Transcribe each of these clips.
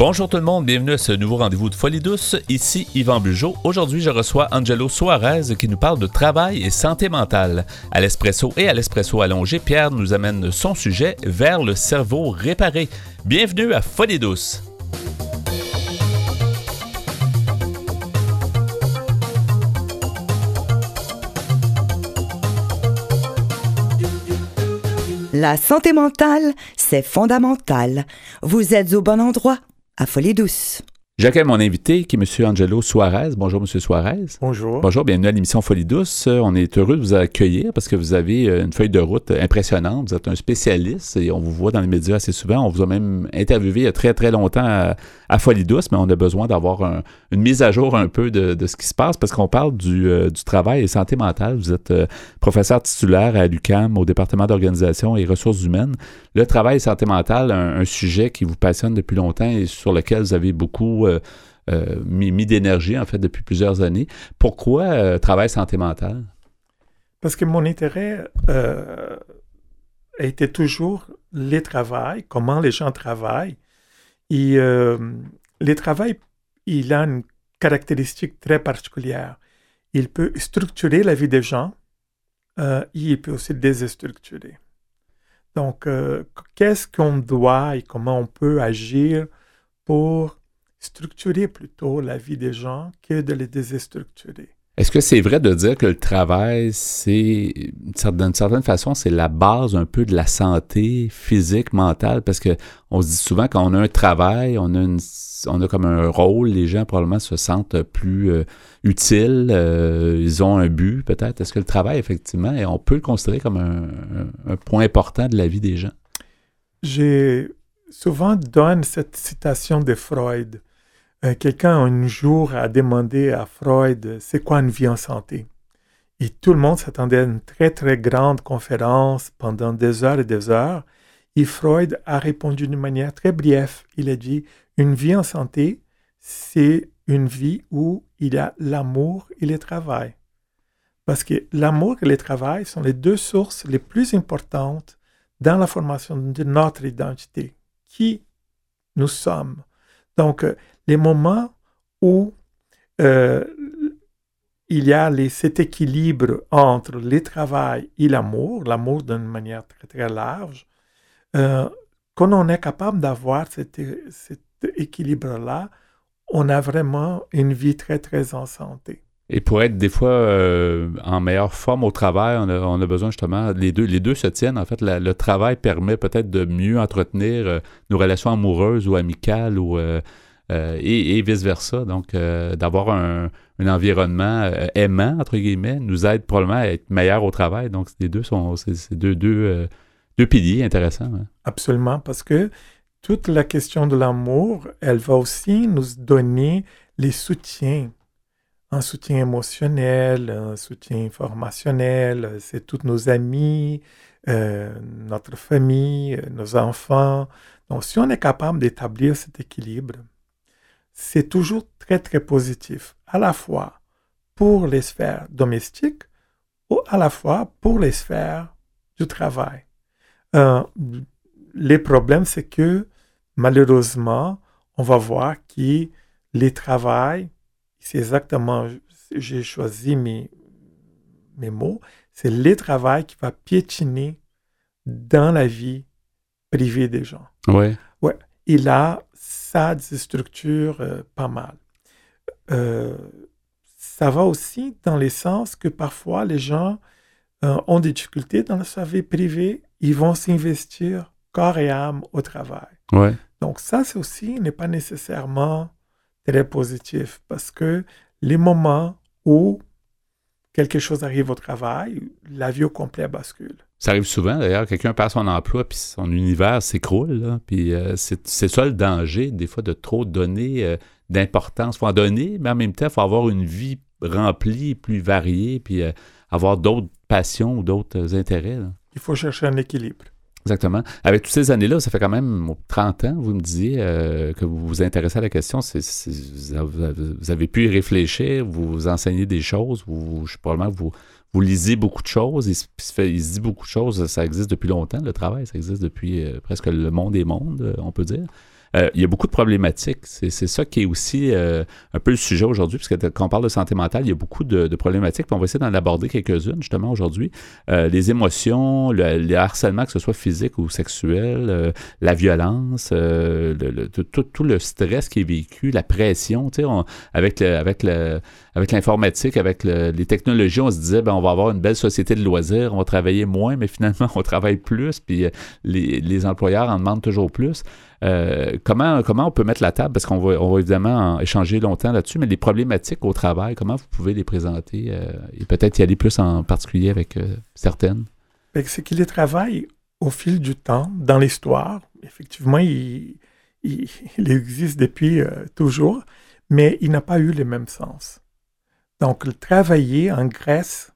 Bonjour tout le monde, bienvenue à ce nouveau rendez-vous de Folie douce. Ici Yvan Bugeaud. Aujourd'hui, je reçois Angelo Suarez qui nous parle de travail et santé mentale. À l'espresso et à l'espresso allongé, Pierre nous amène son sujet vers le cerveau réparé. Bienvenue à Folie douce. La santé mentale, c'est fondamental. Vous êtes au bon endroit, à Folie douce. J'accueille mon invité qui est M. Angelo Suarez. Bonjour, M. Suarez. Bonjour. Bonjour, bienvenue à l'émission Folie Douce. On est heureux de vous accueillir parce que vous avez euh, une feuille de route impressionnante. Vous êtes un spécialiste et on vous voit dans les médias assez souvent. On vous a même interviewé il y a très, très longtemps à, Folie Douce, mais on a besoin d'avoir une mise à jour un peu de, ce qui se passe parce qu'on parle du, euh, travail et santé mentale. Vous êtes euh, professeur titulaire à l'UCAM au département d'organisation et ressources humaines. Le travail et santé mentale, un, un, sujet qui vous passionne depuis longtemps et sur lequel vous avez beaucoup euh, euh, mis, d'énergie, en fait, depuis plusieurs années. Pourquoi euh, travail santé mentale? Parce que mon intérêt été toujours les travail, comment les gens travaillent. Et le travail, il a une caractéristique très particulière. Il peut structurer la vie des gens et il peut aussi déstructurer. Donc, qu'est-ce qu'on doit et comment on peut agir pour structurer plutôt la vie des gens que de les déstructurer. Est-ce que c'est vrai de dire que le travail, c'est d'une certaine façon, c'est la base un peu de la santé physique, mentale, parce que on se dit souvent quand on a un travail, on a, on a comme un rôle, les gens probablement se sentent plus euh, utiles, euh, ils ont un but peut-être. Est-ce que le travail, effectivement, on peut le considérer comme un, un point important de la vie des gens? J'ai souvent donné cette citation de Freud euh, quelqu'un un jour a demandé à Freud c'est quoi une vie en santé? Et tout le monde s'attendait à une très très grande conférence pendant des heures et des heures. Et Freud a répondu d'une manière très brève. Il a dit une vie en santé, c'est une vie où il y a l'amour et le travail. Parce que l'amour et le travail sont les deux sources les plus importantes dans la formation de notre identité. Qui nous sommes. Donc, euh, les moments où euh, il y a cet équilibre entre le travail et l'amour, l'amour d'une manière très très large, euh, quand on est capable d'avoir cet, équilibre-là, on a vraiment une vie très très en santé. Et pour être des fois euh, en meilleure forme au travail, on a, besoin justement, les deux, les deux se tiennent. En fait, le travail permet peut-être de mieux entretenir nos relations amoureuses ou amicales ou et, vice-versa. Donc, euh, d'avoir un, environnement euh, aimant, entre guillemets, nous aide probablement à être meilleur au travail. Donc, les deux sont deux, deux, piliers intéressants. Hein. Absolument, parce que toute la question de l'amour, elle va aussi nous donner les soutiens. Un soutien émotionnel, un soutien informationnel, c'est tous nos amis, notre famille, nos enfants. Donc, si on est capable d'établir cet équilibre, c'est toujours très, très positif, à la fois pour les sphères domestiques ou à la fois pour les sphères du travail. Euh, les problèmes, c'est que malheureusement, on va voir que les travail, c'est exactement, j'ai choisi mes, mes mots, c'est le travail qui va piétiner dans la vie privée des gens. Ouais. Ouais. Et là, ça structure euh, pas mal. Euh, ça va aussi dans le sens que parfois les gens euh, ont des difficultés dans sa vie privée, ils vont s'investir corps et âme au travail. Ouais. Donc ça, c'est aussi n'est pas nécessairement très positif parce que les moments où quelque chose arrive au travail, la vie au complet bascule. Ça arrive souvent, d'ailleurs, quelqu'un perd son emploi, puis son univers s'écroule. Puis euh, c'est ça le danger, des fois, de trop donner euh, d'importance. Il faut en donner, mais en même temps, il faut avoir une vie remplie, plus variée, puis euh, avoir d'autres passions ou d'autres intérêts. Il faut chercher un équilibre. Exactement. Avec toutes ces années-là, ça fait quand même 30 ans, vous me disiez, que vous vous intéressez à la question. vous avez pu y réfléchir, vous enseignez des choses, vous, je, probablement vous, vous lisez beaucoup de choses, il se, dit beaucoup de choses, ça existe depuis longtemps, le travail, ça existe depuis euh, presque le monde des mondes, euh, on peut dire. Euh, il y a beaucoup de problématiques. C'est ça qui est aussi euh, un peu le sujet aujourd'hui, puisque quand on parle de santé mentale, il y a beaucoup de, problématiques. Puis on va essayer d'en aborder quelques-unes, justement, aujourd'hui. les émotions, le, les harcèlements, que ce soit physique ou sexuel, la violence, le, tout, le stress qui est vécu, la pression, tu sais, avec, avec, avec l'informatique, avec les technologies, on se disait, ben, on va avoir une belle société de loisirs, on va travailler moins, mais finalement, on travaille plus, puis les, les employeurs en demandent toujours plus. Euh, comment, comment on peut mettre la table, parce qu'on va, on va évidemment échanger longtemps là-dessus, mais les problématiques au travail, comment vous pouvez les présenter euh, et peut-être y aller plus en particulier avec euh, certaines? C'est que les travail, au fil du temps, dans l'histoire, effectivement, il, il, existe depuis toujours, mais il n'a pas eu le même sens. Donc, le travailler en Grèce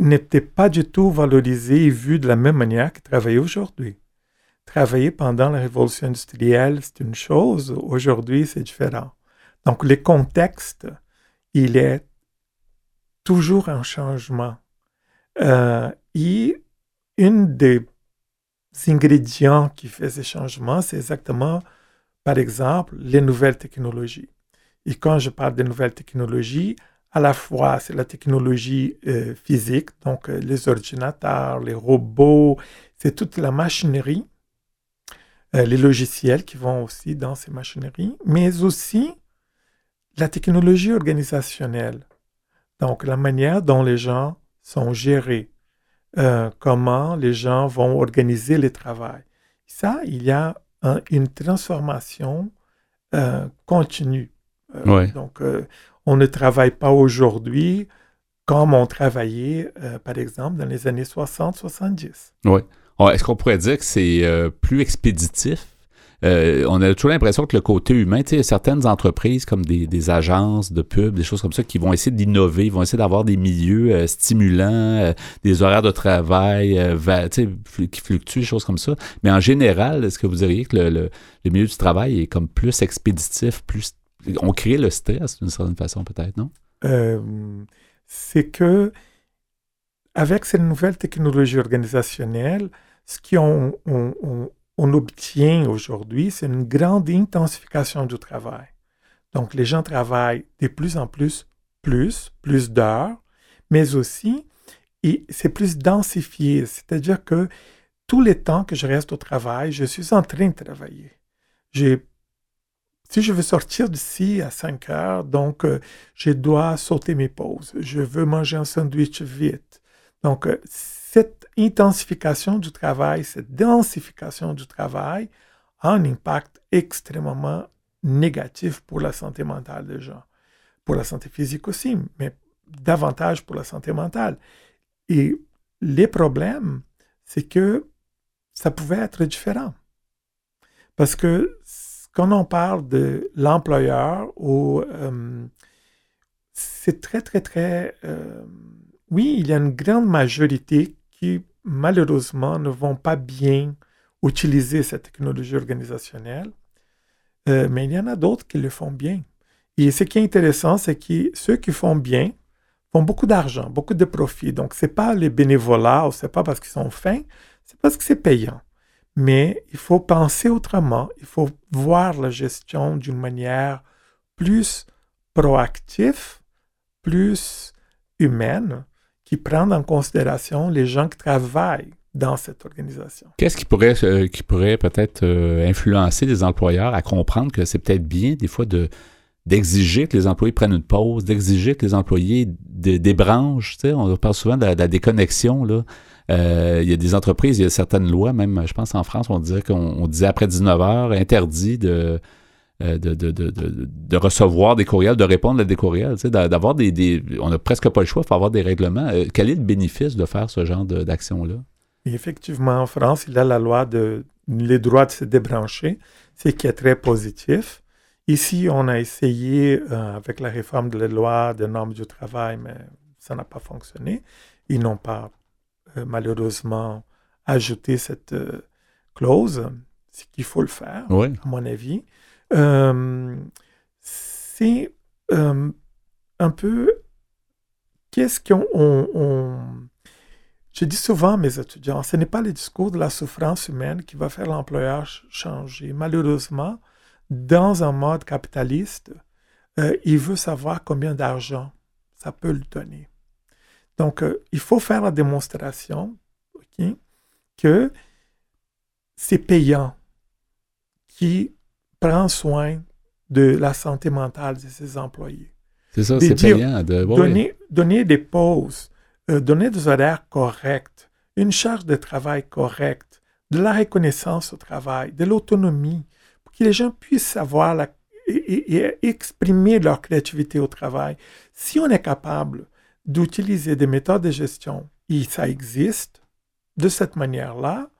n'était pas du tout valorisé et vu de la même manière que travailler aujourd'hui travailler pendant la révolution industrielle, c'est une chose. Aujourd'hui, c'est différent. Donc, le contexte, il est toujours en changement. Euh, et une des ingrédients qui fait ces changements, c'est exactement, par exemple, les nouvelles technologies. Et quand je parle des nouvelles technologies, à la fois, c'est la technologie euh, physique, donc euh, les ordinateurs, les robots, c'est toute la machinerie euh, les logiciels qui vont aussi dans ces machineries, mais aussi la technologie organisationnelle. Donc, la manière dont les gens sont gérés, comment les gens vont organiser le travail. Ça, il y a une transformation euh, continue. Donc, on ne travaille pas aujourd'hui comme on travaillait, par exemple, dans les années 60-70. Oui. Est-ce qu'on pourrait dire que c'est euh, plus expéditif? Euh, on a toujours l'impression que le côté humain, tu sais, certaines entreprises comme des, agences de pub, des choses comme ça, qui vont essayer d'innover, vont essayer d'avoir des milieux euh, stimulants, des horaires de travail tu sais, qui fluctuent, des choses comme ça. Mais en général, est-ce que vous diriez que le, le, milieu du travail est comme plus expéditif, plus on crée le stress d'une certaine façon, peut-être, non? c'est que avec ces nouvelles technologies organisationnelles, ce qu'on on, obtient aujourd'hui, c'est une grande intensification du travail. Donc, les gens travaillent de plus en plus, plus, plus d'heures, mais aussi, et c'est plus densifié, c'est-à-dire que tous les temps que je reste au travail, je suis en train de travailler. Si je veux sortir d'ici à 5 heures, donc euh, je dois sauter mes pauses. Je veux manger un sandwich vite. Donc, euh, cette intensification du travail, cette densification du travail a un impact extrêmement négatif pour la santé mentale des gens. Pour la santé physique aussi, mais davantage pour la santé mentale. Et les problèmes, c'est que ça pouvait être différent. Parce que quand on parle de l'employeur, euh, c'est très, très, très... Euh, oui, il y a une grande majorité qui malheureusement ne vont pas bien utiliser cette technologie organisationnelle, euh, mais il y en a d'autres qui le font bien. Et ce qui est intéressant, c'est que ceux qui font bien font beaucoup d'argent, beaucoup de profit. Donc, ce n'est pas les bénévolats ce n'est pas parce qu'ils sont fins, c'est parce que c'est payant. Mais il faut penser autrement, il faut voir la gestion d'une manière plus proactive, plus humaine, qui prennent en considération les gens qui travaillent dans cette organisation. Qu'est-ce qui pourrait, pourrait peut-être euh, influencer les employeurs à comprendre que c'est peut-être bien des fois de d'exiger que les employés prennent une pause, d'exiger que les employés débranchent. Tu sais, on parle souvent de la, déconnexion. Là. Euh, il y a des entreprises, il y a certaines lois, même je pense en France, on disait qu'on disait après 19 heures, interdit de euh, de, de, de, de, recevoir des courriels, de répondre à des courriels, d'avoir des, On n'a presque pas le choix, il faut avoir des règlements. Euh, quel est le bénéfice de faire ce genre d'action-là? Effectivement, en France, il y a la loi de les droits de se débrancher, ce qui est très positif. Ici, on a essayé avec la réforme de la loi des normes du travail, mais ça n'a pas fonctionné. Ils n'ont pas malheureusement ajouté cette clause, ce qu'il faut le faire, à mon avis. Euh, c'est euh, un peu qu'est-ce qu'on. je dis souvent à mes étudiants, ce n'est pas le discours de la souffrance humaine qui va faire l'employeur changer. Malheureusement, dans un mode capitaliste, euh, il veut savoir combien d'argent ça peut lui donner. Donc, euh, il faut faire la démonstration que c'est payant qui prend soin de la santé mentale de ses employés. C'est ça, c'est payant. De... donner, donner, des pauses, euh, donner des horaires corrects, une charge de travail correcte, de la reconnaissance au travail, de l'autonomie, pour que les gens puissent savoir la, et, exprimer leur créativité au travail. Si on est capable d'utiliser des méthodes de gestion, et ça existe, de cette manière-là,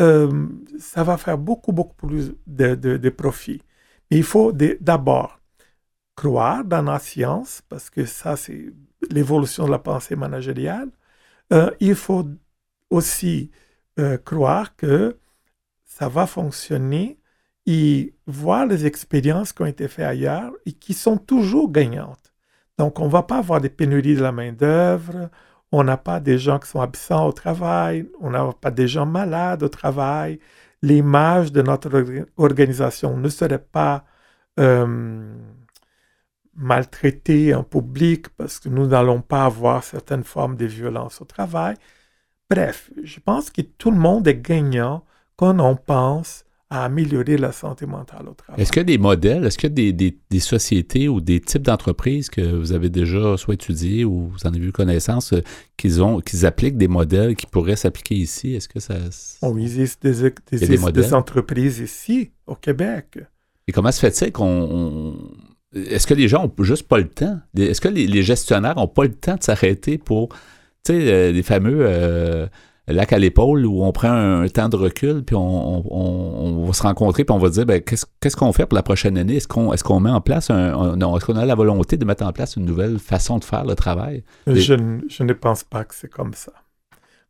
euh, ça va faire beaucoup, beaucoup plus de, de, profit. Mais il faut d'abord croire dans la science, parce que ça, c'est l'évolution de la pensée managériale. Euh, il faut aussi euh, croire que ça va fonctionner et voir les expériences qui ont été faites ailleurs et qui sont toujours gagnantes. Donc, on ne va pas avoir des pénuries de la main-d'œuvre, on n'a pas des gens qui sont absents au travail, on n'a pas des gens malades au travail. L'image de notre organisation ne serait pas euh, maltraitée en public parce que nous n'allons pas avoir certaines formes de violence au travail. Bref, je pense que tout le monde est gagnant quand on pense à améliorer la santé mentale au travail. Est-ce qu'il y a des modèles, est-ce qu'il y a des, sociétés ou des types d'entreprises que vous avez déjà soit étudiés ou vous en avez eu connaissance euh, qu'ils ont, qu'ils appliquent des modèles qui pourraient s'appliquer ici? Est-ce que ça... On existe des, des, entreprises ici, au Québec. Et comment se fait-il qu'on... Est-ce que les gens ont juste pas le temps? Est-ce que les, gestionnaires ont pas le temps de s'arrêter pour, tu sais, euh, les fameux... Euh, lac à l'épaule où on prend un, temps de recul, puis on, va se rencontrer, puis on va dire ben, qu'est-ce qu'on fait pour la prochaine année? Est-ce qu'on est met en place un. est-ce qu'on a la volonté de mettre en place une nouvelle façon de faire le travail? Je, ne pense pas que c'est comme ça.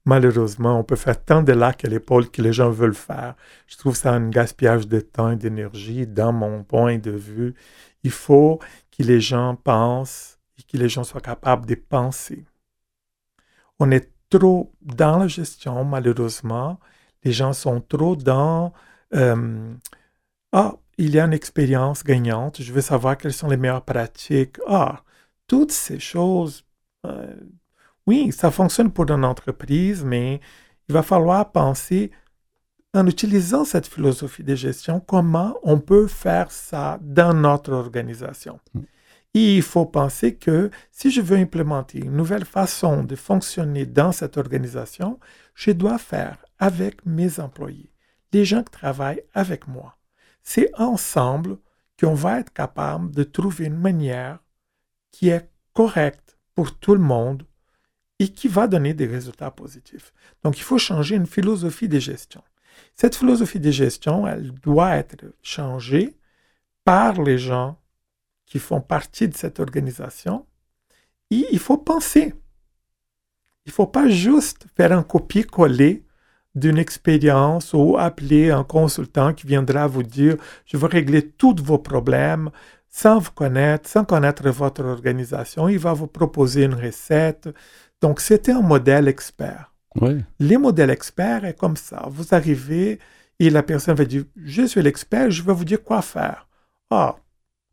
Malheureusement, on peut faire tant de lacs à l'épaule que les gens veulent faire. Je trouve ça un gaspillage de temps et d'énergie. Dans mon point de vue, il faut que les gens pensent et que les gens soient capables de penser. On est dans la gestion, malheureusement. Les gens sont trop dans euh, Ah, il y a une expérience gagnante, je veux savoir quelles sont les meilleures pratiques. Ah, toutes ces choses, euh, oui, ça fonctionne pour une entreprise, mais il va falloir penser en utilisant cette philosophie de gestion, comment on peut faire ça dans notre organisation. Il faut penser que si je veux implémenter une nouvelle façon de fonctionner dans cette organisation, je dois faire avec mes employés, les gens qui travaillent avec moi. C'est ensemble qu'on va être capable de trouver une manière qui est correcte pour tout le monde et qui va donner des résultats positifs. Donc, il faut changer une philosophie de gestion. Cette philosophie de gestion, elle doit être changée par les gens qui font partie de cette organisation. Et il faut penser. Il ne faut pas juste faire un copier-coller d'une expérience ou appeler un consultant qui viendra vous dire je veux régler tous vos problèmes sans vous connaître, sans connaître votre organisation. Il va vous proposer une recette. Donc, c'était un modèle expert. Les modèles experts est comme ça. Vous arrivez et la personne va dire Je suis l'expert, je vais vous dire quoi faire. Ah,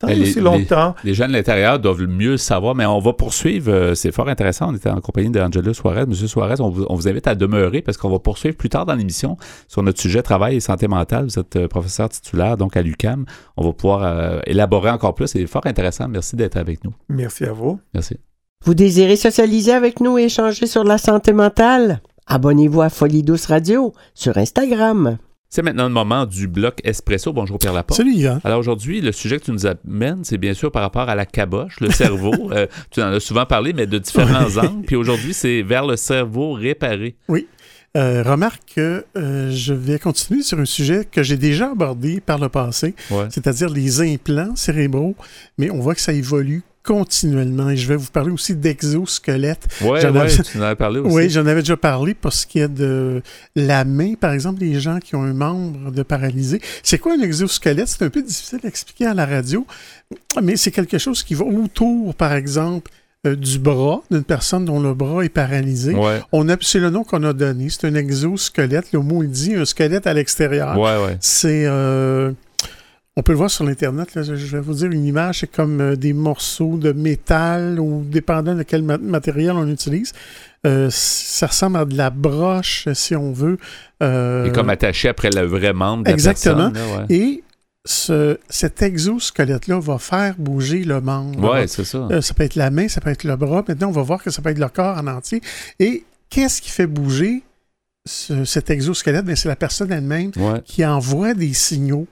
les, longtemps. Les, gens de l'intérieur doivent mieux savoir, mais on va poursuivre. Euh, c'est fort intéressant. On était en compagnie d'Angelo Suarez. Monsieur Suarez, on vous, invite à demeurer parce qu'on va poursuivre plus tard dans l'émission sur notre sujet travail et santé mentale. Vous êtes euh, professeur titulaire donc à l'UCAM. On va pouvoir euh, élaborer encore plus. C'est fort intéressant. Merci d'être avec nous. Merci à vous. Merci. Vous désirez socialiser avec nous et échanger sur la santé mentale? Abonnez-vous à Folie Douce Radio sur Instagram. C'est maintenant le moment du bloc espresso. Bonjour Pierre Laporte. Salut Yvan. Alors aujourd'hui, le sujet que tu nous amènes, c'est bien sûr par rapport à la caboche, le cerveau. Euh, tu en as souvent parlé, mais de différents angles. Puis aujourd'hui, c'est vers le cerveau réparé. Oui. Euh, remarque que euh, je vais continuer sur un sujet que j'ai déjà abordé par le passé, c'est-à-dire les implants cérébraux, mais on voit que ça évolue continuellement. Et je vais vous parler aussi d'exosquelette. Oui, ouais, tu en avais parlé aussi. Oui, j'en avais déjà parlé parce qu'il y a de la main, par exemple, les gens qui ont un membre de paralysé. C'est quoi un exosquelette? C'est un peu difficile à expliquer à la radio, mais c'est quelque chose qui va autour, par exemple, euh, du bras d'une personne dont le bras est paralysé. On a, c'est le nom qu'on a donné. C'est un exosquelette. Le mot il dit un squelette à l'extérieur. C'est euh, on peut le voir sur l'Internet. Je vais vous dire une image, c'est comme euh, des morceaux de métal ou dépendant de quel matériel on utilise. ça ressemble à de la broche, si on veut. Et comme attaché après le vrai membre de Exactement. Et ce, cet exosquelette-là va faire bouger le membre. Oui, c'est ça. Euh, ça peut être la main, ça peut être le bras. Maintenant, on va voir que ça peut être le corps en entier. Et qu'est-ce qui fait bouger cet exosquelette? Ben, c'est la personne elle-même qui envoie des signaux.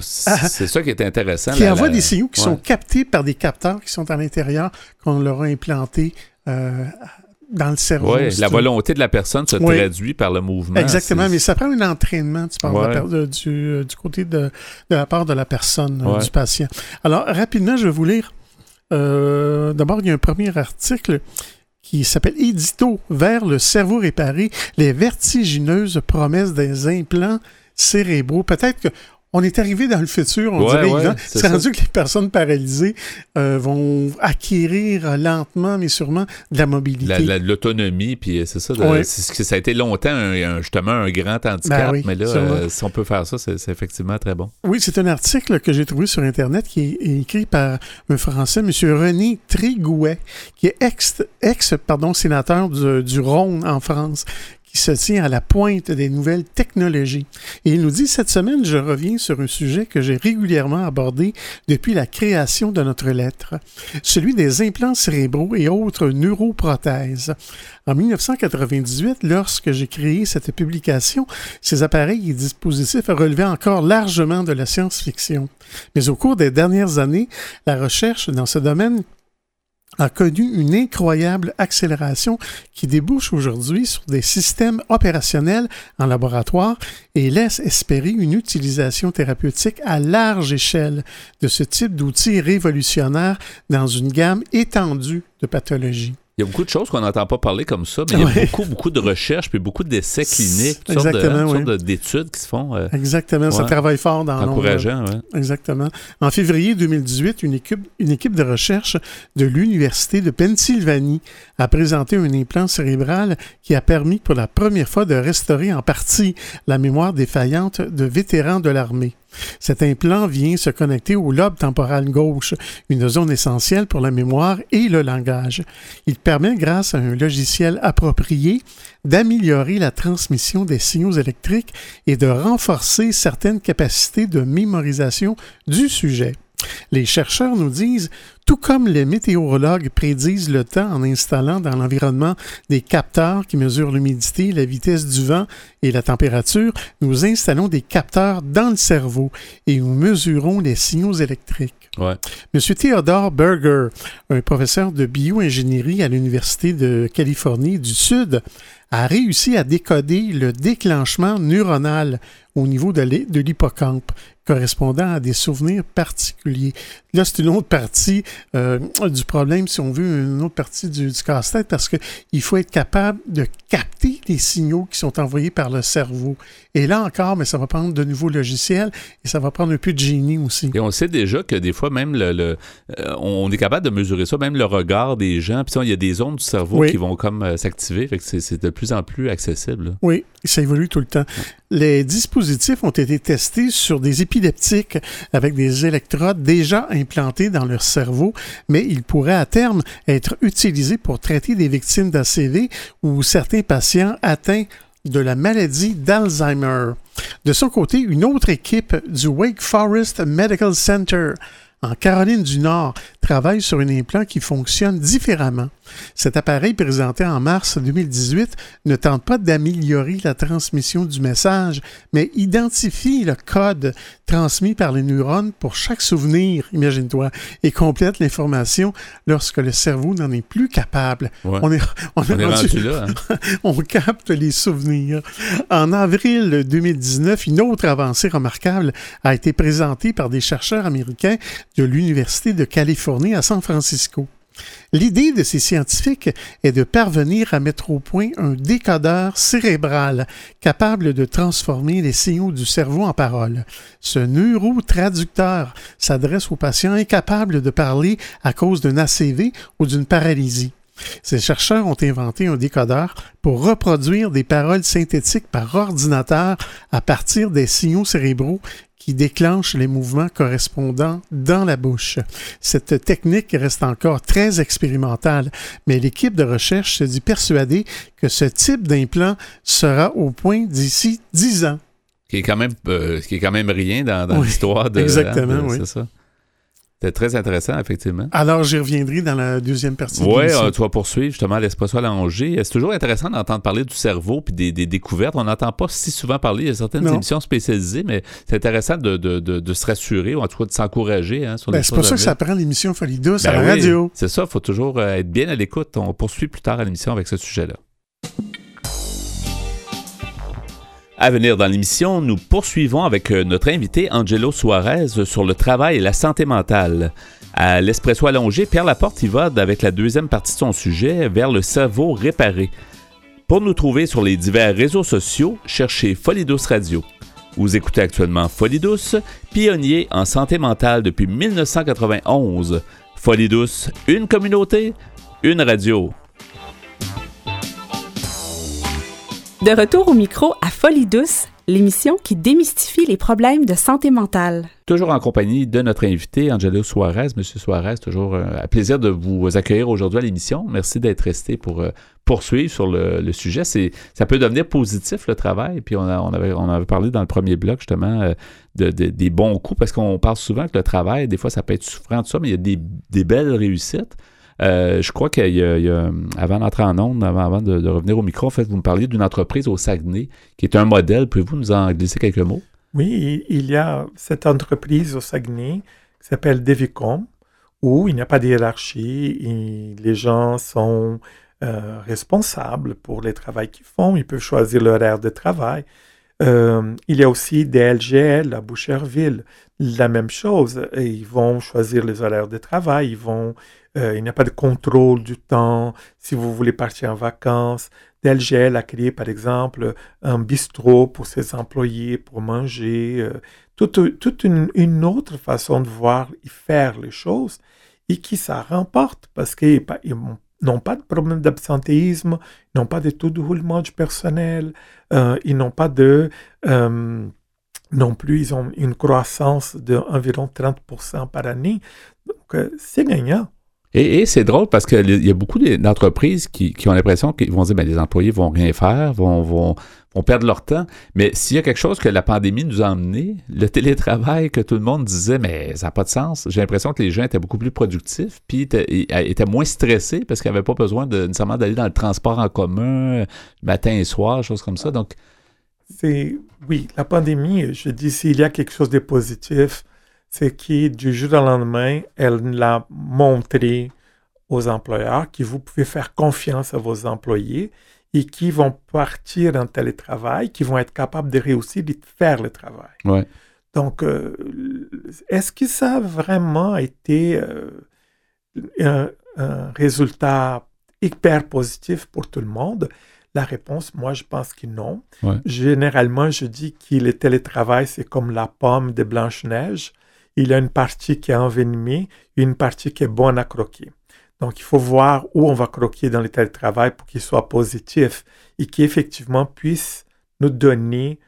C'est ça qui est intéressant. Qui envoie des signaux qui sont captés par des capteurs qui sont à l'intérieur qu'on leur a implantés euh, dans le cerveau. Oui, la volonté de la personne se traduit par le mouvement. Exactement, mais ça prend un entraînement, tu parles du, euh, du, côté de, de, la part de la personne, euh, du patient. Alors, rapidement, je vais vous lire. Euh, d'abord, il y a un premier article qui s'appelle Édito vers le cerveau réparé, les vertigineuses promesses des implants cérébraux. Peut-être que on est arrivé dans le futur, on dirait. c'est rendu que les personnes paralysées euh, vont acquérir lentement, mais sûrement, de la mobilité. de l'autonomie, puis euh, c'est ça. ça a été longtemps un, justement un grand handicap, ben mais là, euh, si on peut faire ça, c'est effectivement très bon. Oui, c'est un article que j'ai trouvé sur Internet qui est écrit par un Français, M. René Trigouet, qui est ex, ex pardon, sénateur du, du Rhône en France, qui se tient à la pointe des nouvelles technologies. Et il nous dit, cette semaine, je reviens sur un sujet que j'ai régulièrement abordé depuis la création de notre lettre, celui des implants cérébraux et autres neuroprothèses. En 1998, lorsque j'ai créé cette publication, ces appareils et dispositifs relevaient encore largement de la science-fiction. Mais au cours des dernières années, la recherche dans ce domaine a connu une incroyable accélération qui débouche aujourd'hui sur des systèmes opérationnels en laboratoire et laisse espérer une utilisation thérapeutique à large échelle de ce type d'outils révolutionnaires dans une gamme étendue de pathologies. Il y a beaucoup de choses qu'on n'entend pas parler comme ça, mais il y a beaucoup, beaucoup de recherches puis beaucoup d'essais cliniques, toutes sortes d'études qui se font. Euh, Exactement, ça travaille fort dans Encourageant, oui. Exactement. En février 2018, une équipe, une équipe de recherche de l'Université de Pennsylvanie a présenté un implant cérébral qui a permis pour la première fois de restaurer en partie la mémoire défaillante de vétérans de l'armée. Cet implant vient se connecter au lobe temporal gauche, une zone essentielle pour la mémoire et le langage. Il permet, grâce à un logiciel approprié, d'améliorer la transmission des signaux électriques et de renforcer certaines capacités de mémorisation du sujet. Les chercheurs nous disent, tout comme les météorologues prédisent le temps en installant dans l'environnement des capteurs qui mesurent l'humidité, la vitesse du vent et la température, nous installons des capteurs dans le cerveau et nous mesurons les signaux électriques. Monsieur Theodore Berger, un professeur de bioingénierie à l'Université de Californie du Sud, a réussi à décoder le déclenchement neuronal au niveau de l'hippocampe correspondant à des souvenirs particuliers. Là, c'est une autre partie euh, du problème, si on veut, une autre partie du, du casse-tête, parce qu'il faut être capable de capter les signaux qui sont envoyés par le cerveau. Et là encore, mais ça va prendre de nouveaux logiciels et ça va prendre un peu de génie aussi. Et on sait déjà que des fois, même le, euh, on est capable de mesurer ça, même le regard des gens. Puis il y a des ondes du cerveau qui vont comme euh, s'activer. Fait que c'est de plus en plus accessible. Oui, ça évolue tout le temps. Les dispositifs ont été testés sur des épileptiques avec des électrodes déjà implantées dans leur cerveau, mais ils pourraient à terme être utilisés pour traiter des victimes d'ACV ou certains patients atteints de la maladie d'Alzheimer. De son côté, une autre équipe du Wake Forest Medical Center en Caroline du Nord travaille sur un implant qui fonctionne différemment. Cet appareil présenté en mars 2018 ne tente pas d'améliorer la transmission du message, mais identifie le code transmis par les neurones pour chaque souvenir, imagine-toi, et complète l'information lorsque le cerveau n'en est plus capable. On est, on, là. Hein. on capte les souvenirs. En avril 2019, une autre avancée remarquable a été présentée par des chercheurs américains de l'Université de Californie à San Francisco. L'idée de ces scientifiques est de parvenir à mettre au point un décodeur cérébral capable de transformer les signaux du cerveau en paroles. Ce neurotraducteur s'adresse aux patients incapables de parler à cause d'un ACV ou d'une paralysie. Ces chercheurs ont inventé un décodeur pour reproduire des paroles synthétiques par ordinateur à partir des signaux cérébraux qui déclenchent les mouvements correspondants dans la bouche. Cette technique reste encore très expérimentale, mais l'équipe de recherche se dit persuadée que ce type d'implant sera au point d'ici dix ans. Qui est quand même, euh, qui est quand même rien dans, l'histoire de. Exactement, hein, oui. C'est ça. C'est très intéressant, effectivement. Alors, j'y reviendrai dans la deuxième partie. Oui, euh, tu vas poursuivre justement l'espresso à l'Angers. C'est toujours intéressant d'entendre parler du cerveau puis des, découvertes. On n'entend pas si souvent parler. Il y a certaines émissions spécialisées, mais c'est intéressant de, se rassurer ou en tout cas de s'encourager. Hein, ben, c'est pour ça que ça prend l'émission Folie douce à la ben radio. C'est ça, il faut toujours euh, être bien à l'écoute. On poursuit plus tard à l'émission avec ce sujet-là. À venir dans l'émission, nous poursuivons avec euh, notre invité Angelo Suarez sur le travail et la santé mentale. À l'Espresso allongé, Pierre Laporte y va avec la deuxième partie de son sujet vers le cerveau réparé. Pour nous trouver sur les divers réseaux sociaux, cherchez Folie Douce Radio. Vous écoutez actuellement Folie Douce, pionnier en santé mentale depuis 1991. Folie Douce, une communauté, une radio. De retour au micro à Folie douce, l'émission qui démystifie les problèmes de santé mentale. Toujours en compagnie de notre invité, Angelo Suarez. Monsieur Suarez, toujours euh, un plaisir de vous accueillir aujourd'hui à l'émission. Merci d'être resté pour euh, poursuivre sur le, sujet. C'est, ça peut devenir positif, le travail. Puis on, avait, parlé dans le premier bloc, justement, euh, de, des bons coups, parce qu'on parle souvent que le travail, des fois, ça peut être souffrant, tout ça, mais il y a des belles réussites. Euh, je crois qu'il y, a, avant d'entrer en ondes, avant, de, revenir au micro, en fait, vous me parliez d'une entreprise au Saguenay qui est un modèle. Pouvez-vous nous en glisser quelques mots? Oui, il y a cette entreprise au Saguenay qui s'appelle Devicom, où il n'y a pas de hiérarchie, les gens sont euh, responsables pour les travaux qu'ils font, ils peuvent choisir l'horaire de travail. Euh, il y a aussi des LGL à Boucherville, la même chose. ils vont choisir les horaires de travail, ils vont euh, il n'y a pas de contrôle du temps. Si vous voulez partir en vacances, DLGL a créé par exemple un bistrot pour ses employés pour manger. Euh, toute, une, autre façon de voir et faire les choses et qui ça remporte parce qu'ils n'ont pas de problème d'absentéisme, ils n'ont pas de taux de roulement du personnel, euh, ils n'ont pas de non plus, ils ont une croissance d'environ 30% par année. Donc, c'est gagnant. Et, c'est drôle parce qu'il y a beaucoup d'entreprises qui, ont l'impression qu'ils vont dire ben, les employés vont rien faire, vont, perdre leur temps. Mais s'il y a quelque chose que la pandémie nous a emmené, le télétravail que tout le monde disait, mais ça n'a pas de sens. J'ai l'impression que les gens étaient beaucoup plus productifs, puis étaient, moins stressés parce qu'ils n'avaient pas besoin nécessairement d'aller dans le transport en commun, matin et soir, choses comme ça. Donc, c'est oui, la pandémie, je dis s'il y a quelque chose de positif, c'est que du jour au lendemain, elle l'a montré aux employeurs que vous pouvez faire confiance à vos employés et qui vont partir en télétravail, qui vont être capables de réussir de faire le travail. Ouais. Donc, euh, est-ce que ça a vraiment été euh, un, résultat hyper positif pour tout le monde? La réponse, moi, je pense que non. Généralement, je dis que le télétravail, c'est comme la pomme de Blanche-Neige il y a une partie qui est envenimée, une partie qui est bonne à croquer. Donc, il faut voir où on va croquer dans le télétravail pour qu'il soit positif et qui effectivement puisse nous donner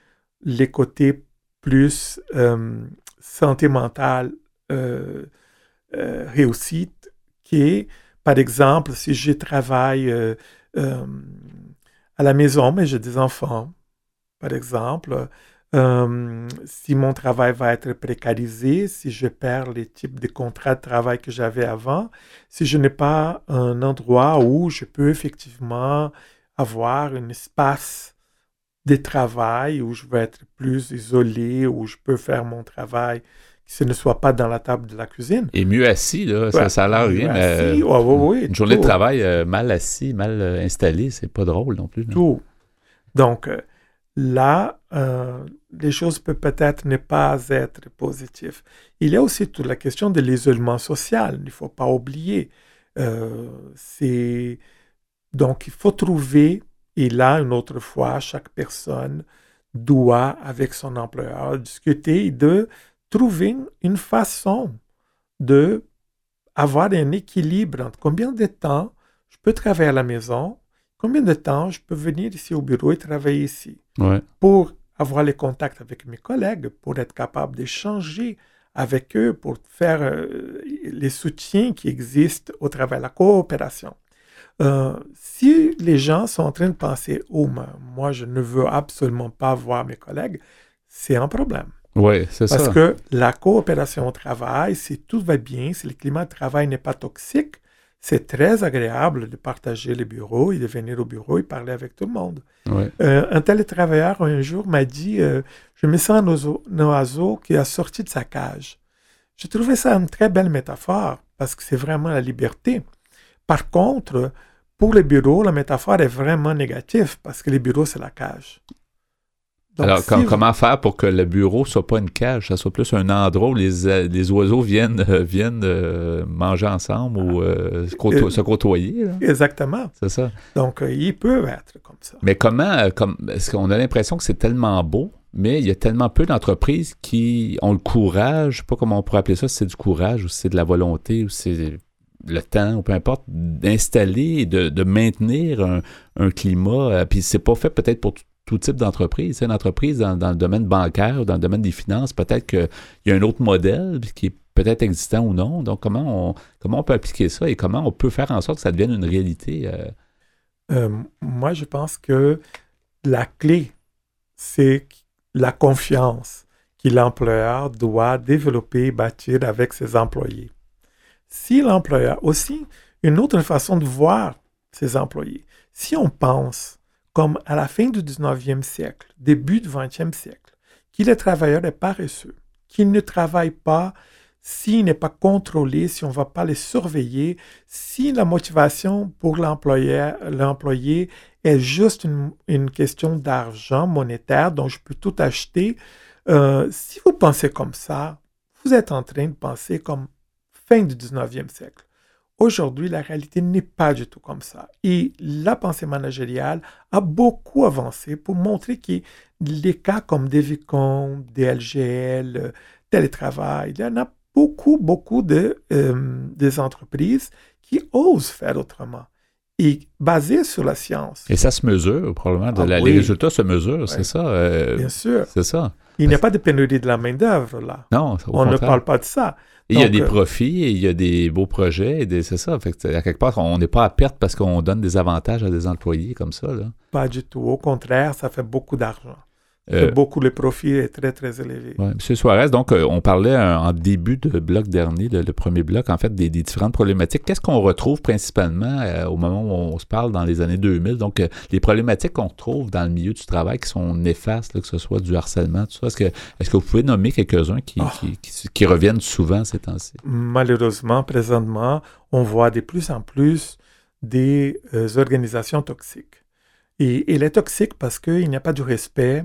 les côtés plus euh, santé mentale euh, euh, réussite, qui par exemple, si je travaille à la maison, mais j'ai des enfants, par exemple, euh, si mon travail va être précarisé, si je perds les types de contrats de travail que j'avais avant, si je n'ai pas un endroit où je peux effectivement avoir un espace de travail où je vais être plus isolé, où je peux faire mon travail que ce ne soit pas dans la table de la cuisine. Et mieux assis, là, ça, a l'air rien. Mais, une journée de travail euh, mal assis, mal euh, installé, c'est pas drôle non plus. Tout. Donc, là, euh, les choses peuvent peut-être ne pas être positives. Il y a aussi toute la question de l'isolement social, il ne faut pas oublier. c'est donc il faut trouver, et là une autre fois, chaque personne doit avec son employeur discuter de trouver une façon de avoir un équilibre entre combien de temps je peux travailler à la maison, combien de temps je peux venir ici au bureau et travailler ici. Pour avoir les contacts avec mes collègues, pour être capable d'échanger avec eux, pour faire euh, les soutiens qui existent au travers de la coopération. Euh, si les gens sont en train de penser, oh, moi, je ne veux absolument pas voir mes collègues, c'est un problème. Oui, c'est ça. Parce que la coopération au travail, si tout va bien, si le climat de travail n'est pas toxique, c'est très agréable de partager le bureau et de venir au bureau et parler avec tout le monde. Euh, un télétravailleur un jour m'a dit euh, Je me sens un oiseau, qui a sorti de sa cage. J'ai trouvé ça une très belle métaphore parce que c'est vraiment la liberté. Par contre, pour les bureaux, la métaphore est vraiment négative parce que les bureaux, c'est la cage. Alors, comment faire pour que le bureau soit pas une cage, ça soit plus un endroit où les, euh, les oiseaux viennent, euh, viennent euh, manger ensemble ou se côtoyer? Exactement. C'est ça. Donc, ils peuvent être comme ça. Mais comment, comme, est-ce qu'on a l'impression que c'est tellement beau, mais il y a tellement peu d'entreprises qui ont le courage, je sais pas comment on pourrait appeler ça, si c'est du courage ou si c'est de la volonté ou si c'est le temps, ou peu importe, d'installer et de, maintenir un, un climat. Puis c'est pas fait peut-être pour tout type d'entreprise. Une entreprise dans, le domaine bancaire ou dans le domaine des finances, peut-être qu'il y a un autre modèle qui est peut-être existant ou non. Donc, comment on, comment on peut appliquer ça et comment on peut faire en sorte que ça devienne une réalité? Euh? Euh, moi, je pense que la clé, c'est la confiance que l'employeur doit développer et bâtir avec ses employés. Si l'employeur, aussi, une autre façon de voir ses employés, si on pense comme à la fin du 19e siècle, début du 20e siècle, qu'il est travailleur est paresseux, qu'il ne travaille pas s'il n'est pas contrôlé, si on ne va pas les surveiller, si la motivation pour l'employé est juste une, question d'argent monétaire dont je peux tout acheter, euh, si vous pensez comme ça, vous êtes en train de penser comme fin du 19e siècle. Aujourd'hui, la réalité n'est pas du tout comme ça. Et la pensée managériale a beaucoup avancé pour montrer que les cas comme Devicom, DLGL, télétravail, il y en a beaucoup, beaucoup de, euh, des entreprises qui osent faire autrement et basé sur la science. Et ça se mesure, probablement. Ah les résultats se mesurent, c'est ça? Euh, Bien sûr. C'est ça. Il n'y a pas de pénurie de la main-d'œuvre, là. Non, On ne parle pas de ça. Il y a des euh, profits, et il y a des beaux projets, c'est ça. Fait à quelque part, on n'est pas à perte parce qu'on donne des avantages à des employés comme ça. Là. Pas du tout. Au contraire, ça fait beaucoup d'argent. Euh, beaucoup, le profit est très, très élevé. Monsieur Suarez, donc, euh, on parlait en début de bloc dernier, le, premier bloc, en fait, des, différentes problématiques. Qu'est-ce qu'on retrouve principalement euh, au moment où on se parle dans les années 2000? Donc, les problématiques qu'on retrouve dans le milieu du travail qui sont néfastes, que ce soit du harcèlement, tout ça. Est-ce que, est que vous pouvez nommer quelques-uns qui, ah. qui, qui, reviennent souvent ces temps-ci? Malheureusement, présentement, on voit de plus en plus des organisations toxiques. Et, et elle est toxique parce qu'il n'y a pas du respect,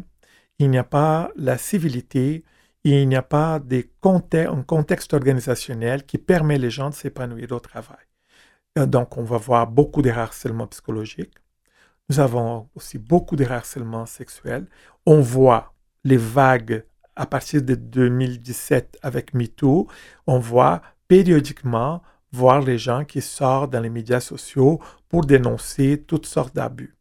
il n'y a pas la civilité, il n'y a pas des un contexte organisationnel qui permet les gens de s'épanouir au travail. Euh, donc, on va voir beaucoup de harcèlement psychologique. Nous avons aussi beaucoup de harcèlement sexuel. On voit les vagues à partir de 2017 avec MeToo. On voit périodiquement voir les gens qui sortent dans les médias sociaux pour dénoncer toutes sortes d'abus.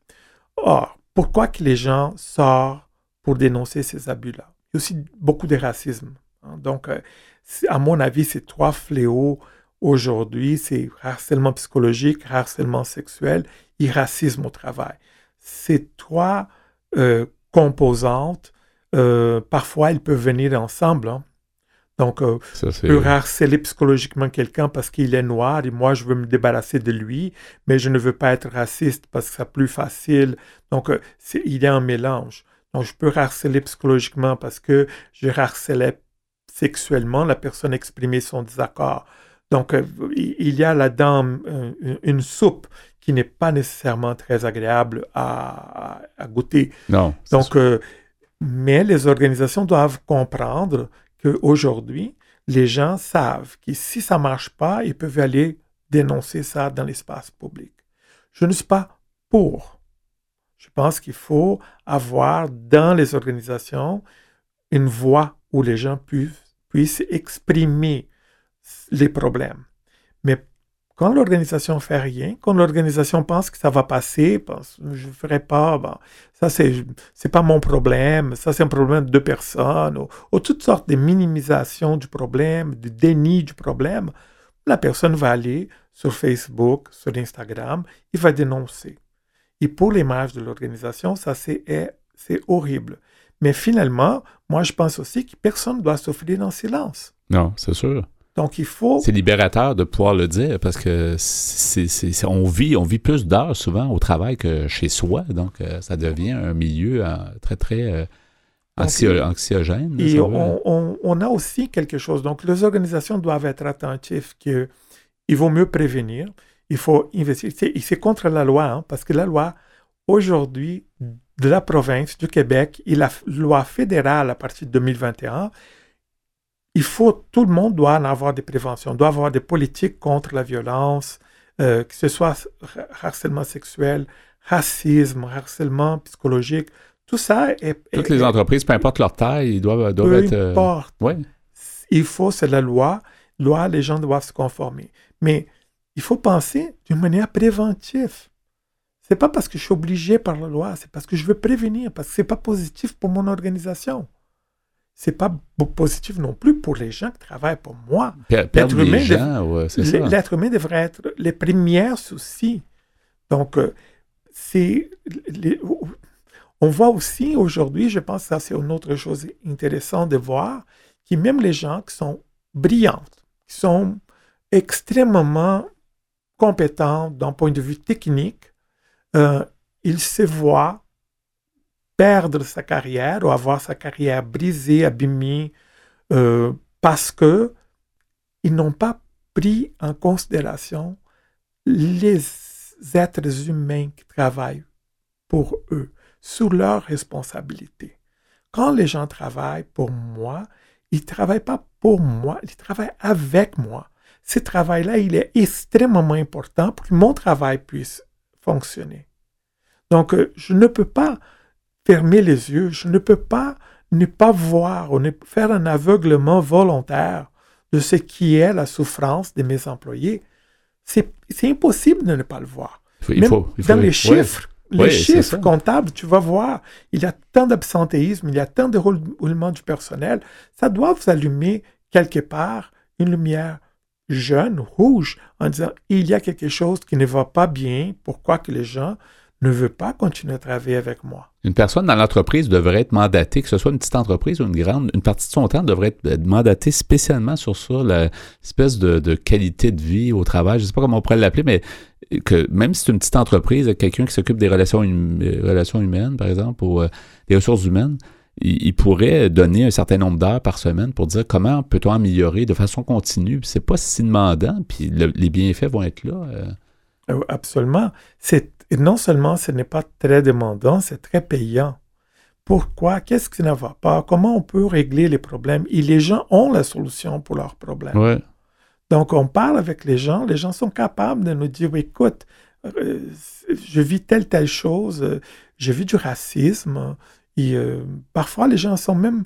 Or, pourquoi que les gens sortent pour dénoncer ces abus-là. Il y a aussi beaucoup de racisme. Hein. Donc, euh, à mon avis, ces trois fléaux aujourd'hui, c'est harcèlement psychologique, harcèlement sexuel et racisme au travail. Ces trois euh, composantes, euh, parfois, elles peuvent venir ensemble. Hein. Donc, je peux harceler psychologiquement quelqu'un parce qu'il est noir et moi, je veux me débarrasser de lui, mais je ne veux pas être raciste parce que c'est plus facile. Donc, il y a un mélange. Donc, je peux harceler psychologiquement parce que je harcelais sexuellement, la personne exprimait son désaccord. Donc, euh, il y a là-dedans euh, une soupe qui n'est pas nécessairement très agréable à, goûter. Non. Donc, euh, mais les organisations doivent comprendre qu'aujourd'hui, les gens savent que si ça ne marche pas, ils peuvent aller dénoncer ça dans l'espace public. Je ne suis pas pour. Je pense qu'il faut avoir dans les organisations une voix où les gens puissent, exprimer les problèmes. Mais quand l'organisation fait rien, quand l'organisation pense que ça va passer, pense, je ne ferai pas, ça c'est c'est pas mon problème, ça c'est un problème de deux personnes, ou, toutes sortes de minimisation du problème, de déni du problème, la personne va aller sur Facebook, sur Instagram, il va dénoncer. Et pour l'image de l'organisation, ça c'est horrible. Mais finalement, moi je pense aussi que personne ne doit souffrir en silence. Non, c'est sûr. Donc, il faut. C'est libérateur de pouvoir le dire parce que c'est, on, vit, on vit plus d'heures souvent au travail que chez soi. Donc, euh, ça devient un milieu euh, très, très euh, anxiogène. Et on, a aussi quelque chose. Donc, les organisations doivent être attentives qu'il vaut mieux prévenir. Il faut investir. C'est, contre la loi, hein, parce que la loi, aujourd'hui, de la province du Québec et la loi fédérale à partir de 2021 il faut, tout le monde doit en avoir des préventions, doit avoir des politiques contre la violence, euh, que ce soit harcèlement sexuel, racisme, harcèlement psychologique. Tout ça est. Toutes les entreprises, peu importe leur taille, ils doivent, doivent être. Peu importe. Il faut, c'est la loi. Loi, les gens doivent se conformer. Mais il faut penser d'une manière préventive. C'est pas parce que je suis obligé par la loi, c'est parce que je veux prévenir, parce que c'est pas positif pour mon organisation c'est pas positif non plus pour les gens qui travaillent pour moi. L'être humain, humain, devrait être les premiers soucis. Donc, euh, c'est on voit aussi aujourd'hui, je pense que ça c'est une autre chose intéressante de voir, que même les gens qui sont brillants, qui sont extrêmement compétents d'un point de vue technique, euh, ils se voient perdre sa carrière ou avoir sa carrière brisée, abîmée, euh, parce que ils n'ont pas pris en considération les êtres humains qui travaillent pour eux, sous leur responsabilité. Quand les gens travaillent pour moi, ils ne travaillent pas pour moi, ils travaillent avec moi. Ce travail-là, il est extrêmement important pour que mon travail puisse fonctionner. Donc, euh, je ne peux pas fermer les yeux. Je ne peux pas ne pas voir ou ne faire un aveuglement volontaire de ce qui est la souffrance de mes employés. C'est impossible de ne pas le voir. Il faut, dans les chiffres, les chiffres comptables, tu vas voir, il y a tant d'absentéisme, il y a tant de roulement du personnel. Ça doit vous allumer quelque part une lumière jeune, rouge, en disant il y a quelque chose qui ne va pas bien, pourquoi que les gens ne veut pas continuer à travailler avec moi? Une personne dans l'entreprise devrait être mandatée, que ce soit une petite entreprise ou une grande, une partie de son temps devrait être mandatée spécialement sur ça, l'espèce de, qualité de vie au travail. Je ne sais pas comment on pourrait l'appeler, mais que même si c'est une petite entreprise, quelqu'un qui s'occupe des relations, relations humaines, par exemple, ou euh, des ressources humaines, il, pourrait donner un certain nombre d'heures par semaine pour dire comment peut-on améliorer de façon continue. C'est pas si demandant, puis les bienfaits vont être là. Euh. Euh, absolument. C'est non seulement ce n'est pas très demandant, c'est très payant. Pourquoi? Qu'est-ce qui ne va pas? Comment on peut régler les problèmes? Et les gens ont la solution pour leurs problèmes. Donc, on parle avec les gens, les gens sont capables de nous dire, écoute, euh, je vis telle, telle chose, euh, j'ai vu du racisme. Et euh, parfois, les gens sont même,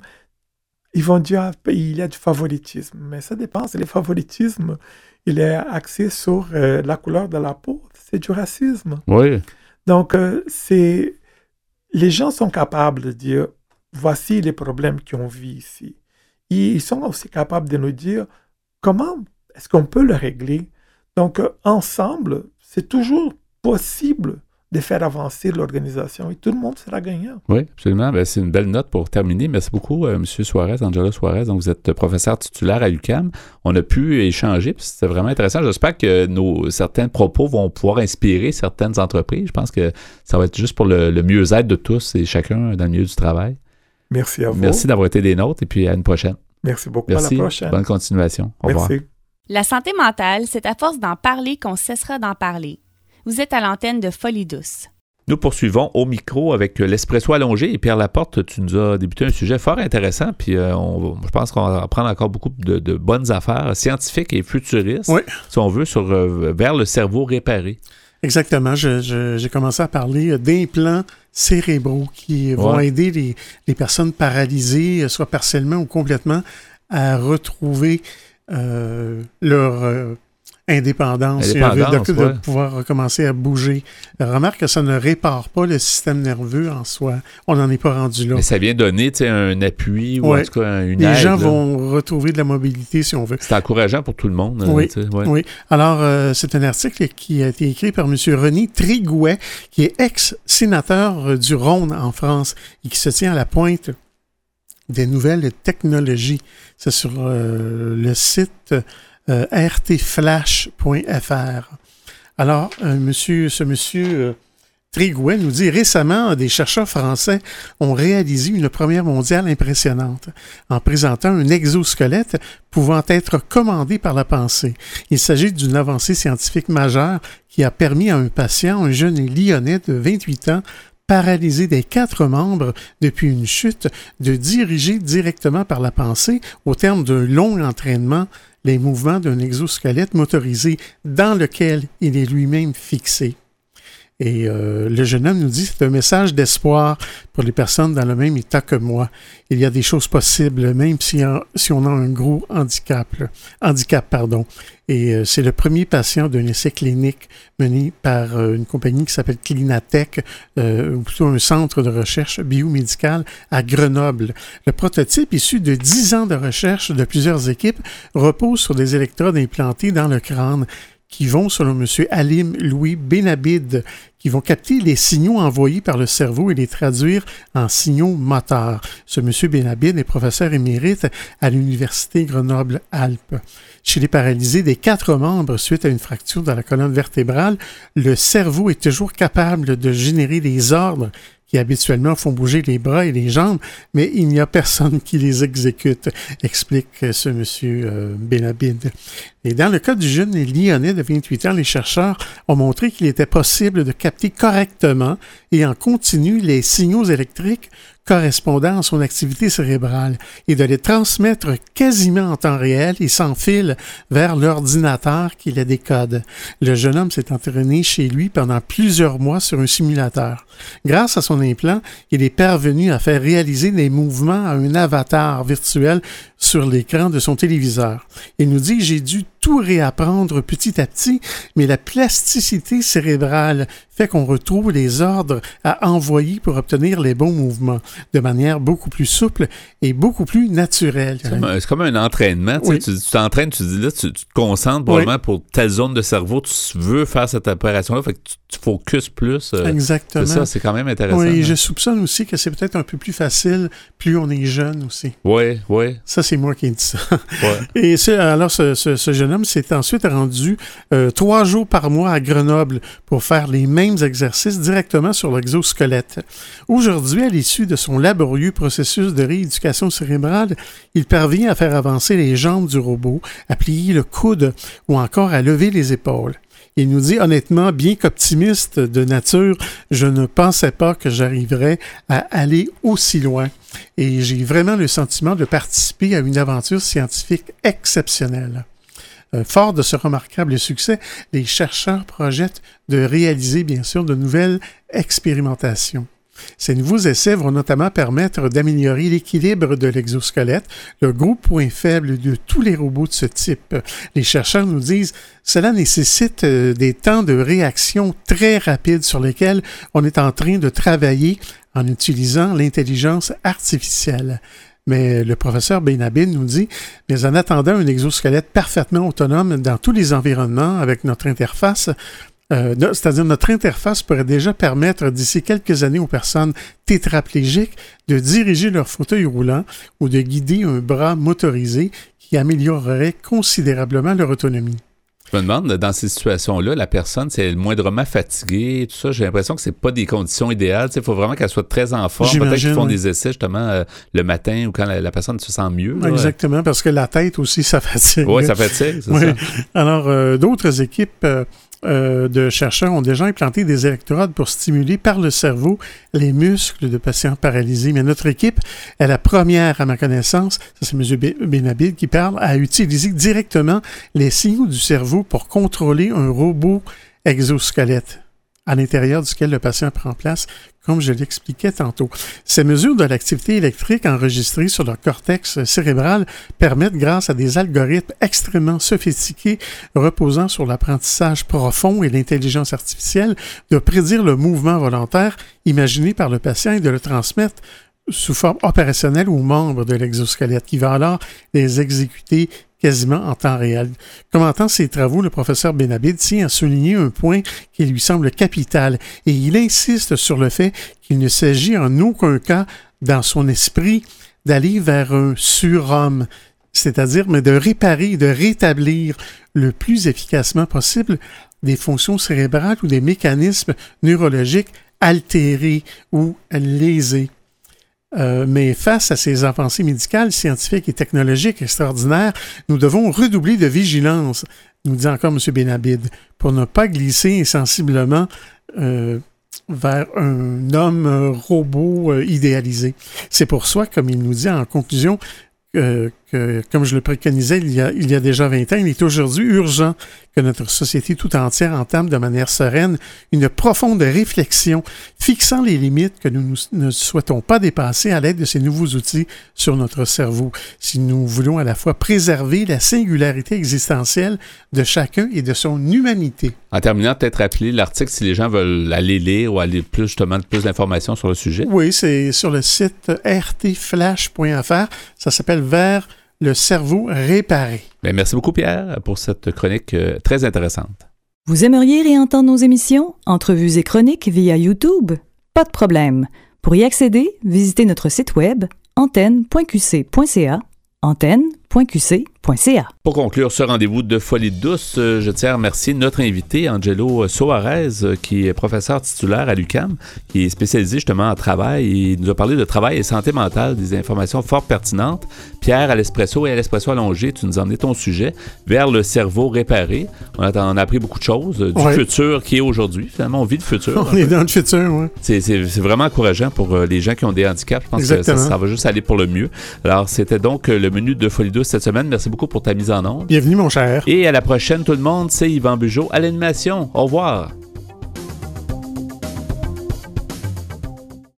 ils vont dire, ah, il y a du favoritisme. Mais ça dépend, le favoritisme, il est axé sur la couleur de la peau c'est du racisme. Oui. Donc, euh, c'est les gens sont capables de dire voici les problèmes qu'on vit ici. Et ils sont aussi capables de nous dire comment est-ce qu'on peut le régler? Donc, euh, ensemble, c'est toujours possible de faire avancer l'organisation et tout le monde sera gagnant. Oui, absolument. Ben, c'est une belle note pour terminer. Merci beaucoup, euh, M. Suarez, Angela Suarez. Donc, vous êtes professeur titulaire à l'UCAM. On a pu échanger, puis c'était vraiment intéressant. J'espère que nos certains propos vont pouvoir inspirer certaines entreprises. Je pense que ça va être juste pour le, mieux-être de tous et chacun dans le milieu du travail. Merci à vous. Merci d'avoir été des nôtres et puis à une prochaine. Merci beaucoup. À la prochaine. Bonne continuation. Au Merci. revoir. La santé mentale, c'est à force d'en parler qu'on cessera d'en parler. Vous êtes à l'antenne de Folie douce. Nous poursuivons au micro avec l'espresso allongé et Pierre Laporte, tu nous as débuté un sujet fort intéressant, puis euh, on, je pense qu'on va apprendre encore beaucoup de, bonnes affaires scientifiques et futuristes, si on veut, sur, euh, vers le cerveau réparé. Exactement. J'ai commencé à parler d'implants cérébraux qui vont aider les, les, personnes paralysées, soit partiellement ou complètement, à retrouver euh, leur indépendance, indépendance de, pouvoir recommencer à bouger. Remarque que ça ne répare pas le système nerveux en soi. On n'en est pas rendu là. Mais ça vient donner un appui ou en tout cas une Les gens vont retrouver de la mobilité si on veut. C'est encourageant pour tout le monde. Oui, oui. Alors, euh, c'est un article qui a été écrit par M. René Trigouet, qui est ex-sénateur du Rhône en France et qui se tient à la pointe des nouvelles technologies. C'est sur euh, le site euh, rtflash.fr. Alors, monsieur, ce monsieur euh, Trigouet nous dit récemment, des chercheurs français ont réalisé une première mondiale impressionnante en présentant un exosquelette pouvant être commandé par la pensée. Il s'agit d'une avancée scientifique majeure qui a permis à un patient, un jeune lyonnais de 28 ans, paralysé des quatre membres depuis une chute, de diriger directement par la pensée, au terme d'un long entraînement, les mouvements d'un exosquelette motorisé dans lequel il est lui-même fixé. Et euh, le jeune homme nous dit c'est un message d'espoir pour les personnes dans le même état que moi. Il y a des choses possibles, même si, on a un gros handicap. Et euh, c'est le premier patient d'un essai clinique mené par euh, une compagnie qui s'appelle Clinatech, ou plutôt un centre de recherche biomédicale à Grenoble. Le prototype, issu de dix ans de recherche de plusieurs équipes, repose sur des électrodes implantées dans le crâne qui vont, selon M. Alim Louis Benabid, qui vont capter les signaux envoyés par le cerveau et les traduire en signaux moteurs. Ce M. Benabid est professeur émérite à l'Université Grenoble-Alpes. Chez les paralysés des quatre membres suite à une fracture dans la colonne vertébrale, le cerveau est toujours capable de générer des ordres qui habituellement font bouger les bras et les jambes, mais il n'y a personne qui les exécute, explique ce monsieur euh, Benabid. Et dans le cas du jeune lyonnais de 28 ans, les chercheurs ont montré qu'il était possible de capter correctement et en continu les signaux électriques correspondant à son activité cérébrale et de les transmettre quasiment en temps réel et sans fil vers l'ordinateur qui les décode. Le jeune homme s'est entraîné chez lui pendant plusieurs mois sur un simulateur. Grâce à son implant, il est parvenu à faire réaliser des mouvements à un avatar virtuel sur l'écran de son téléviseur. Il nous dit j'ai dû tout réapprendre petit à petit, mais la plasticité cérébrale fait qu'on retrouve les ordres à envoyer pour obtenir les bons mouvements de manière beaucoup plus souple et beaucoup plus naturelle. C'est comme, un entraînement. Tu t'entraînes, tu, dis là, tu, te concentres probablement pour telle zone de cerveau, tu veux faire cette opération-là, fait que tu, tu focuses plus. Euh, Exactement. C'est ça, c'est quand même intéressant. Oui, hein. je soupçonne aussi que c'est peut-être un peu plus facile plus on est jeune aussi. Oui, oui. Ça, c'est moi qui dis ça. Et alors, ce, ce jeune homme s'est ensuite rendu euh, trois jours par mois à Grenoble pour faire les mêmes exercices directement sur l'exosquelette. Aujourd'hui, à l'issue de son laborieux processus de rééducation cérébrale, il parvient à faire avancer les jambes du robot, à plier le coude ou encore à lever les épaules. Il nous dit honnêtement, bien qu'optimiste de nature, je ne pensais pas que j'arriverais à aller aussi loin. Et j'ai vraiment le sentiment de participer à une aventure scientifique exceptionnelle. Euh, fort de ce remarquable succès, les chercheurs projettent de réaliser bien sûr de nouvelles expérimentations. Ces nouveaux essais vont notamment permettre d'améliorer l'équilibre de l'exosquelette, le gros point faible de tous les robots de ce type. Les chercheurs nous disent cela nécessite euh, des temps de réaction très rapides sur lesquels on est en train de travailler en utilisant l'intelligence artificielle. Mais le professeur Benabin nous dit, mais en attendant un exosquelette parfaitement autonome dans tous les environnements avec notre interface, euh, c'est-à-dire notre interface pourrait déjà permettre d'ici quelques années aux personnes tétraplégiques de diriger leur fauteuil roulant ou de guider un bras motorisé qui améliorerait considérablement leur autonomie. Je me demande, dans ces situations-là, la personne, c'est le moindrement fatiguée, tout ça, j'ai l'impression que c'est pas des conditions idéales. Il faut vraiment qu'elle soit très en forme. Peut-être qu'ils font des essais justement euh, le matin ou quand la, personne se sent mieux. Exactement, parce que la tête aussi, ça fatigue. Oui, ça fatigue, c'est ça. Alors, euh, d'autres équipes euh, euh, de chercheurs ont déjà implanté des électrodes pour stimuler par le cerveau les muscles de patients paralysés. Mais notre équipe est la première, à ma connaissance, c'est M. Benabid qui parle, à utiliser directement les signaux du cerveau pour contrôler un robot exosquelette à l'intérieur duquel le patient prend place, comme je l'expliquais tantôt. Ces mesures de l'activité électrique enregistrées sur le cortex cérébral permettent, grâce à des algorithmes extrêmement sophistiqués reposant sur l'apprentissage profond et l'intelligence artificielle, de prédire le mouvement volontaire imaginé par le patient et de le transmettre sous forme opérationnelle aux membres de l'exosquelette, qui va alors les exécuter quasiment en temps réel. Commentant ses travaux, le professeur Benabid tient à souligner un point qui lui semble capital et il insiste sur le fait qu'il ne s'agit en aucun cas, dans son esprit, d'aller vers un surhomme, c'est-à-dire mais de réparer, de rétablir le plus efficacement possible des fonctions cérébrales ou des mécanismes neurologiques altérés ou lésés. Euh, mais face à ces avancées médicales, scientifiques et technologiques extraordinaires, nous devons redoubler de vigilance, nous dit encore M. Benabid, pour ne pas glisser insensiblement euh, vers un homme robot euh, idéalisé. C'est pour ça, comme il nous dit en conclusion, que, comme je le préconisais il y a, il y a déjà 20 ans, il est aujourd'hui urgent que notre société tout entière entame de manière sereine une profonde réflexion fixant les limites que nous ne souhaitons pas dépasser à l'aide de ces nouveaux outils sur notre cerveau, si nous voulons à la fois préserver la singularité existentielle de chacun et de son humanité. En terminant, peut-être rappeler l'article si les gens veulent aller lire ou aller plus justement plus d'informations sur le sujet. Oui, c'est sur le site rtflash.fr. Ça s'appelle Vers le cerveau réparé. Bien, merci beaucoup, Pierre, pour cette chronique euh, très intéressante. Vous aimeriez réentendre nos émissions, entrevues et chroniques via YouTube? Pas de problème. Pour y accéder, visitez notre site web antenne.qc.ca Pour conclure ce rendez-vous de Folie douce, euh, je tiens à remercier notre invité, Angelo Soares, euh, qui est professeur titulaire à l'UCAM, qui est spécialisé justement en travail. Il nous a parlé de travail et santé mentale, des informations fort pertinentes. Pierre, à l'espresso et à l'espresso allongé, tu nous as emmené ton sujet vers le cerveau réparé. On a, on a appris beaucoup de choses euh, du futur qui est aujourd'hui. Finalement, on vit le futur. On est dans le futur, oui. C'est vraiment encourageant pour les gens qui ont des handicaps. Je pense que ça, ça, va juste aller pour le mieux. Alors, c'était donc le menu de Folie douce cette semaine. Merci beaucoup pour ta mise en ordre. Bienvenue, mon cher. Et à la prochaine, tout le monde. C'est Yvan Bugeaud à l'animation. Au revoir.